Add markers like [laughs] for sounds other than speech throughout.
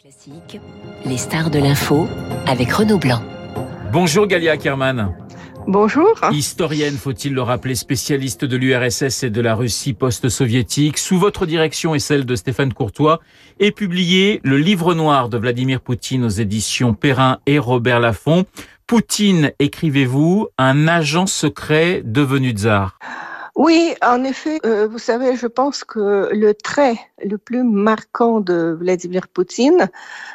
Classique, les stars de l'info avec Renaud Blanc. Bonjour Galia Kerman. Bonjour. Historienne, faut-il le rappeler, spécialiste de l'URSS et de la Russie post-soviétique. Sous votre direction et celle de Stéphane Courtois, est publié le livre noir de Vladimir Poutine aux éditions Perrin et Robert Laffont. Poutine, écrivez-vous, un agent secret devenu tsar? Oui, en effet, euh, vous savez, je pense que le trait le plus marquant de Vladimir Poutine,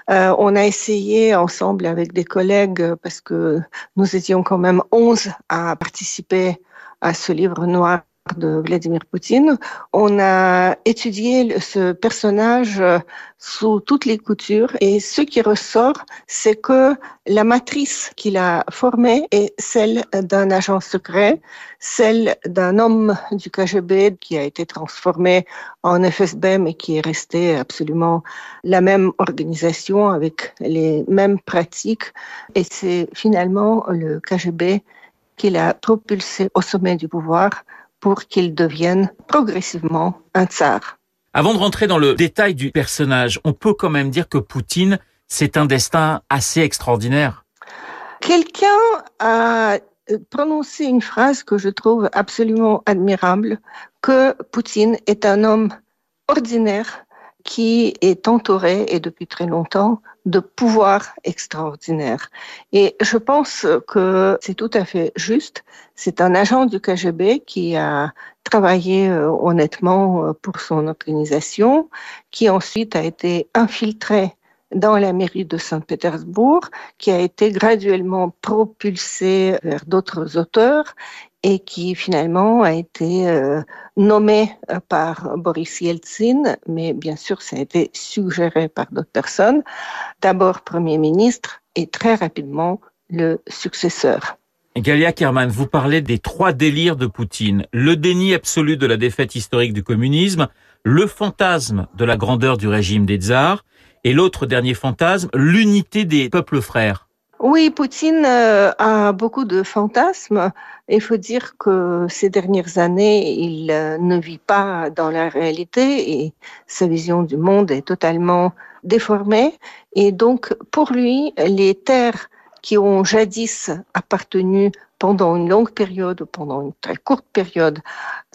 euh, on a essayé ensemble avec des collègues, parce que nous étions quand même 11 à participer à ce livre noir de Vladimir Poutine, on a étudié ce personnage euh, sous toutes les coutures. Et ce qui ressort, c'est que la matrice qu'il a formée est celle d'un agent secret, celle d'un homme du KGB qui a été transformé en FSB mais qui est resté absolument la même organisation avec les mêmes pratiques. Et c'est finalement le KGB qui l'a propulsé au sommet du pouvoir pour qu'il devienne progressivement un tsar. Avant de rentrer dans le détail du personnage, on peut quand même dire que Poutine, c'est un destin assez extraordinaire. Quelqu'un a prononcé une phrase que je trouve absolument admirable, que Poutine est un homme ordinaire qui est entouré, et depuis très longtemps, de pouvoirs extraordinaires. Et je pense que c'est tout à fait juste. C'est un agent du KGB qui a travaillé euh, honnêtement euh, pour son organisation, qui ensuite a été infiltré dans la mairie de Saint-Pétersbourg, qui a été graduellement propulsé vers d'autres auteurs et qui finalement a été euh, nommé euh, par Boris Yeltsin, mais bien sûr ça a été suggéré par d'autres personnes, d'abord Premier ministre et très rapidement le successeur. Galia Kerman, vous parlez des trois délires de Poutine. Le déni absolu de la défaite historique du communisme, le fantasme de la grandeur du régime des tsars, et l'autre dernier fantasme, l'unité des peuples frères. Oui, Poutine euh, a beaucoup de fantasmes. Il faut dire que ces dernières années, il euh, ne vit pas dans la réalité et sa vision du monde est totalement déformée. Et donc, pour lui, les terres qui ont jadis appartenu pendant une longue période ou pendant une très courte période,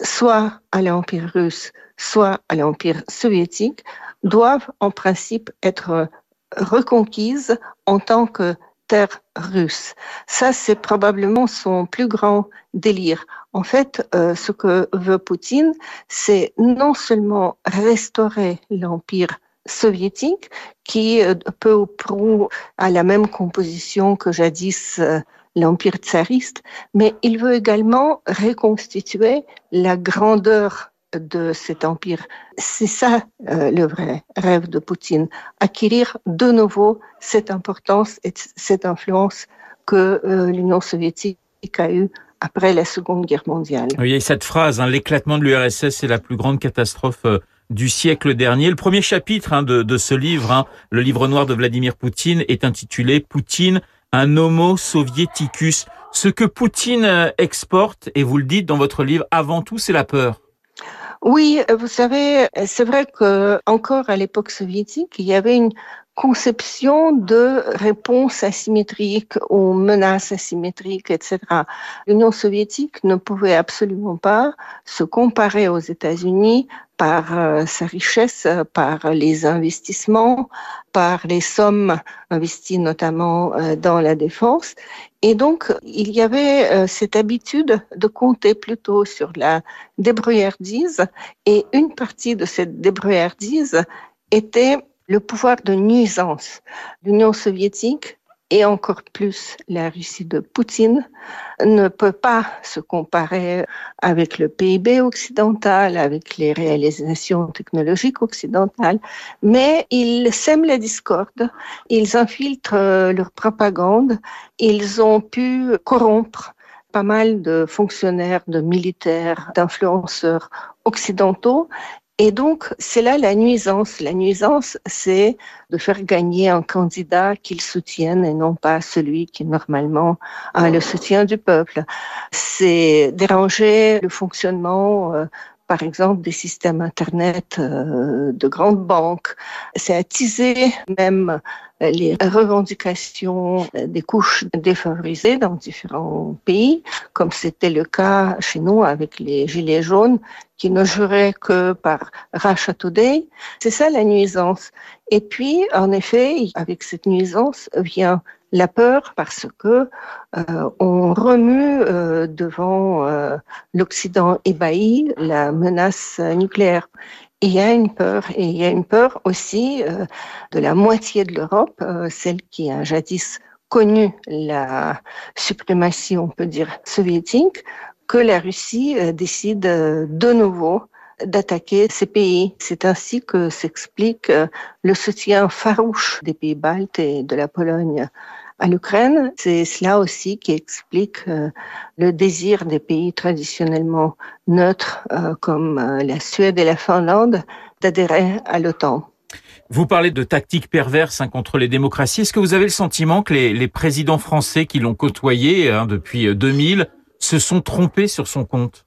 soit à l'Empire russe, soit à l'Empire soviétique, doivent en principe être reconquises en tant que terre russe. Ça, c'est probablement son plus grand délire. En fait, euh, ce que veut Poutine, c'est non seulement restaurer l'empire soviétique, qui euh, peu ou prou a la même composition que jadis euh, l'empire tsariste, mais il veut également reconstituer la grandeur de cet empire. C'est ça euh, le vrai rêve de Poutine, acquérir de nouveau cette importance et cette influence que euh, l'Union soviétique a eue après la Seconde Guerre mondiale. Oui, cette phrase, hein, l'éclatement de l'URSS est la plus grande catastrophe euh, du siècle dernier. Le premier chapitre hein, de, de, ce livre, hein, le livre noir de Vladimir Poutine, est intitulé Poutine, un homo soviéticus. Ce que Poutine exporte, et vous le dites dans votre livre, avant tout, c'est la peur. Oui, vous savez, c'est vrai que encore à l'époque soviétique, il y avait une conception de réponse asymétrique aux menaces asymétriques, etc. L'Union soviétique ne pouvait absolument pas se comparer aux États-Unis par euh, sa richesse, par les investissements, par les sommes investies notamment euh, dans la défense. Et donc, il y avait euh, cette habitude de compter plutôt sur la débrouillardise. Et une partie de cette débrouillardise était le pouvoir de nuisance. L'Union soviétique et encore plus la Russie de Poutine ne peut pas se comparer avec le PIB occidental, avec les réalisations technologiques occidentales, mais ils sèment la discorde, ils infiltrent euh, leur propagande, ils ont pu corrompre pas mal de fonctionnaires, de militaires, d'influenceurs occidentaux et donc, c'est là la nuisance. La nuisance, c'est de faire gagner un candidat qu'ils soutiennent et non pas celui qui normalement a le soutien du peuple. C'est déranger le fonctionnement euh, par exemple des systèmes Internet euh, de grandes banques. C'est attiser même les revendications des couches défavorisées dans différents pays, comme c'était le cas chez nous avec les Gilets jaunes qui ne juraient que par Russia. C'est ça la nuisance. Et puis, en effet, avec cette nuisance vient la peur parce que euh, on remue euh, devant euh, l'Occident ébahi la menace nucléaire. Il y a une peur, et il y a une peur aussi de la moitié de l'Europe, celle qui a jadis connu la suprématie, on peut dire, soviétique, que la Russie décide de nouveau d'attaquer ces pays. C'est ainsi que s'explique le soutien farouche des pays baltes et de la Pologne à l'Ukraine. C'est cela aussi qui explique euh, le désir des pays traditionnellement neutres euh, comme euh, la Suède et la Finlande d'adhérer à l'OTAN. Vous parlez de tactiques perverses hein, contre les démocraties. Est-ce que vous avez le sentiment que les, présidents français qui l'ont côtoyé hein, depuis 2000 se sont trompés sur son compte?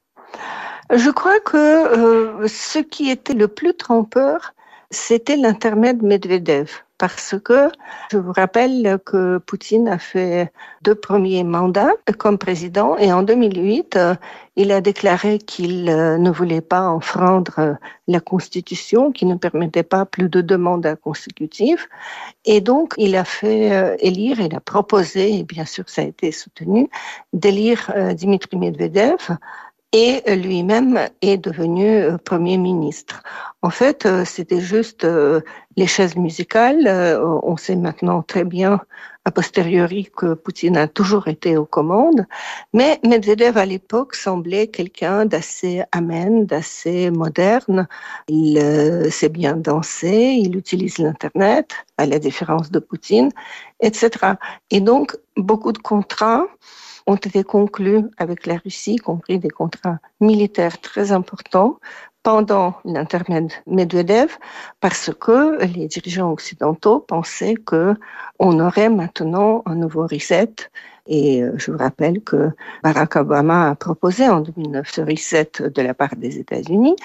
Je crois que ce qui était le plus trompeur, c'était l'intermède Medvedev parce que je vous rappelle que Poutine a fait deux premiers mandats comme président et en 2008, euh, il a déclaré qu'il euh, ne voulait pas enfreindre euh, la Constitution qui ne permettait pas plus de deux mandats consécutifs. Et donc, il a fait élire, il a proposé, et bien sûr ça a été soutenu, d'élire Dimitri Medvedev et lui-même est devenu euh, Premier ministre. En fait, euh, c'était juste euh, les chaises musicales. On sait maintenant très bien a posteriori que Poutine a toujours été aux commandes, mais Medvedev à l'époque semblait quelqu'un d'assez amène, d'assez moderne. Il sait bien danser, il utilise l'Internet, à la différence de Poutine, etc. Et donc, beaucoup de contrats ont été conclus avec la Russie, y compris des contrats militaires très importants pendant l'intermède Medvedev, parce que les dirigeants occidentaux pensaient que on aurait maintenant un nouveau reset. Et euh, je vous rappelle que Barack Obama a proposé en 2009 ce reset de la part des États-Unis.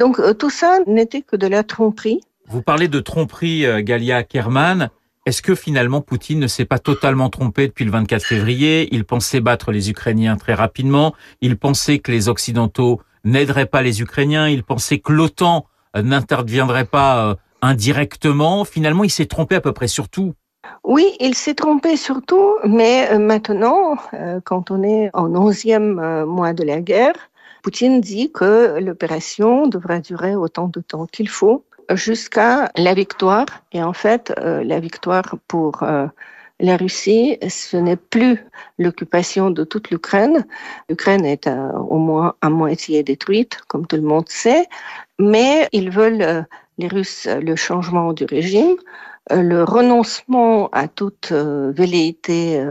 Donc euh, tout ça n'était que de la tromperie. Vous parlez de tromperie, euh, Galia Kerman. Est-ce que finalement Poutine ne s'est pas totalement trompé depuis le 24 février? Il pensait battre les Ukrainiens très rapidement. Il pensait que les Occidentaux n'aideraient pas les Ukrainiens. Il pensait que l'OTAN euh, n'interviendrait pas euh, indirectement. Finalement, il s'est trompé à peu près sur tout. Oui, il s'est trompé surtout, mais euh, maintenant, quand on est en onzième mois de la guerre, Poutine dit que l'opération devra durer autant de temps qu'il faut jusqu'à la victoire. Et en fait, euh, la victoire pour euh, la Russie, ce n'est plus l'occupation de toute l'Ukraine. L'Ukraine est euh, au moins à moitié détruite, comme tout le monde sait, mais ils veulent, les Russes, le changement du régime, le renoncement à toute velléité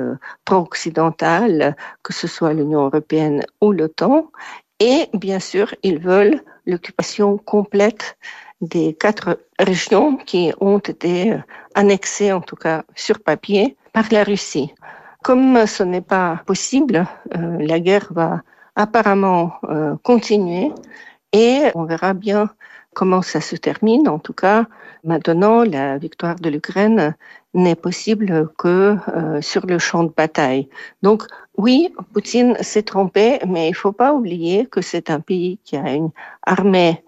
pro-occidentale, que ce soit l'Union européenne ou l'OTAN, et bien sûr, ils veulent l'occupation complète des quatre régions qui ont été annexées, en tout cas sur papier, par la Russie. Comme ce n'est pas possible, euh, la guerre va apparemment euh, continuer et on verra bien comment ça se termine. En tout cas, maintenant, la victoire de l'Ukraine n'est possible que euh, sur le champ de bataille. Donc, oui, Poutine s'est trompé, mais il ne faut pas oublier que c'est un pays qui a une armée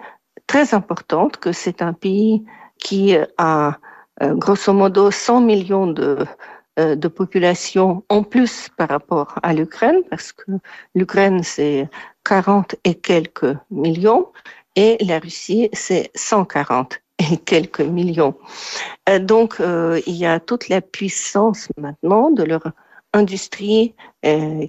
très importante, que c'est un pays qui a euh, grosso modo 100 millions de, euh, de population en plus par rapport à l'Ukraine, parce que l'Ukraine c'est 40 et quelques millions et la Russie c'est 140 et quelques millions. Euh, donc il y a toute la puissance maintenant de leur industrie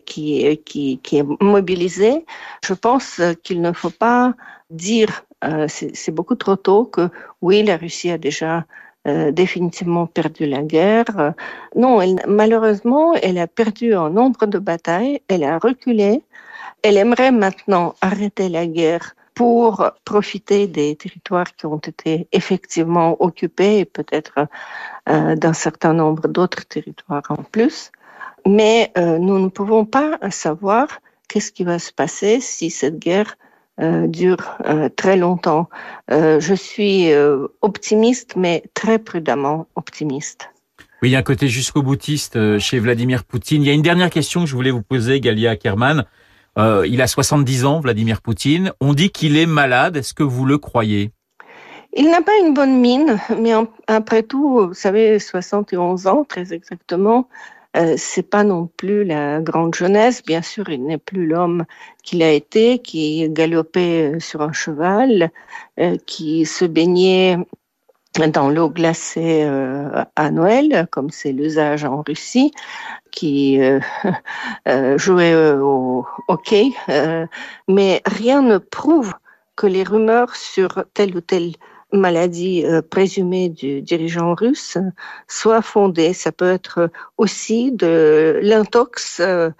qui, qui, qui est mobilisée. Je pense qu'il ne faut pas dire euh, c'est beaucoup trop tôt que oui, la Russie a déjà euh, définitivement perdu la guerre. non, malheureusement, elle a perdu un nombre de batailles, elle a reculé. Elle aimerait maintenant arrêter la guerre pour profiter des territoires qui ont été effectivement occupés et peut-être euh, d'un certain nombre d'autres territoires en plus. Mais nous ne pouvons pas savoir qu'est-ce qui va se passer si cette guerre dure très longtemps. je suis optimiste, mais très prudemment optimiste. Oui, il y a un côté jusqu'au boutiste chez Vladimir Poutine. Il y a une dernière question que je voulais vous poser, Galia Kerman. il a 70 ans, Vladimir Poutine. On dit qu'il est malade. Est-ce que vous le croyez? Il n'a pas une bonne mine, mais après tout, vous savez, 71 ans, très exactement, euh, c'est pas non plus la grande jeunesse. Bien sûr, il n'est plus l'homme qu'il a été, qui galopait sur un cheval, euh, qui se baignait dans l'eau glacée euh, à Noël, comme c'est l'usage en Russie, qui euh, [laughs] jouait au hockey, mais rien ne prouve que les rumeurs sur tel ou tel maladie euh, présumée du dirigeant russe soit fondée. Ça peut être aussi de l'intox euh,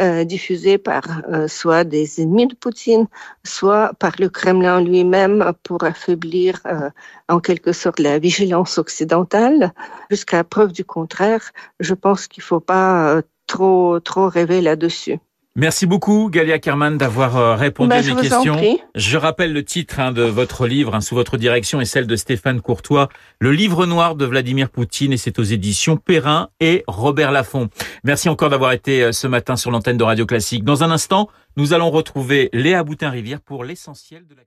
euh, diffusé par soit des ennemis de Poutine, soit par le Kremlin lui-même pour affaiblir en quelque sorte la vigilance occidentale. Jusqu'à preuve du contraire, je pense qu'il ne faut pas trop trop rêver là-dessus. Merci beaucoup, Galia Kerman, d'avoir euh, répondu bah, à mes questions. Je rappelle le titre hein, de votre livre, hein, sous votre direction et celle de Stéphane Courtois, Le livre noir de Vladimir Poutine, et c'est aux éditions Perrin et Robert Laffont. Merci encore d'avoir été euh, ce matin sur l'antenne de Radio Classique. Dans un instant, nous allons retrouver Léa Boutin-Rivière pour l'essentiel de la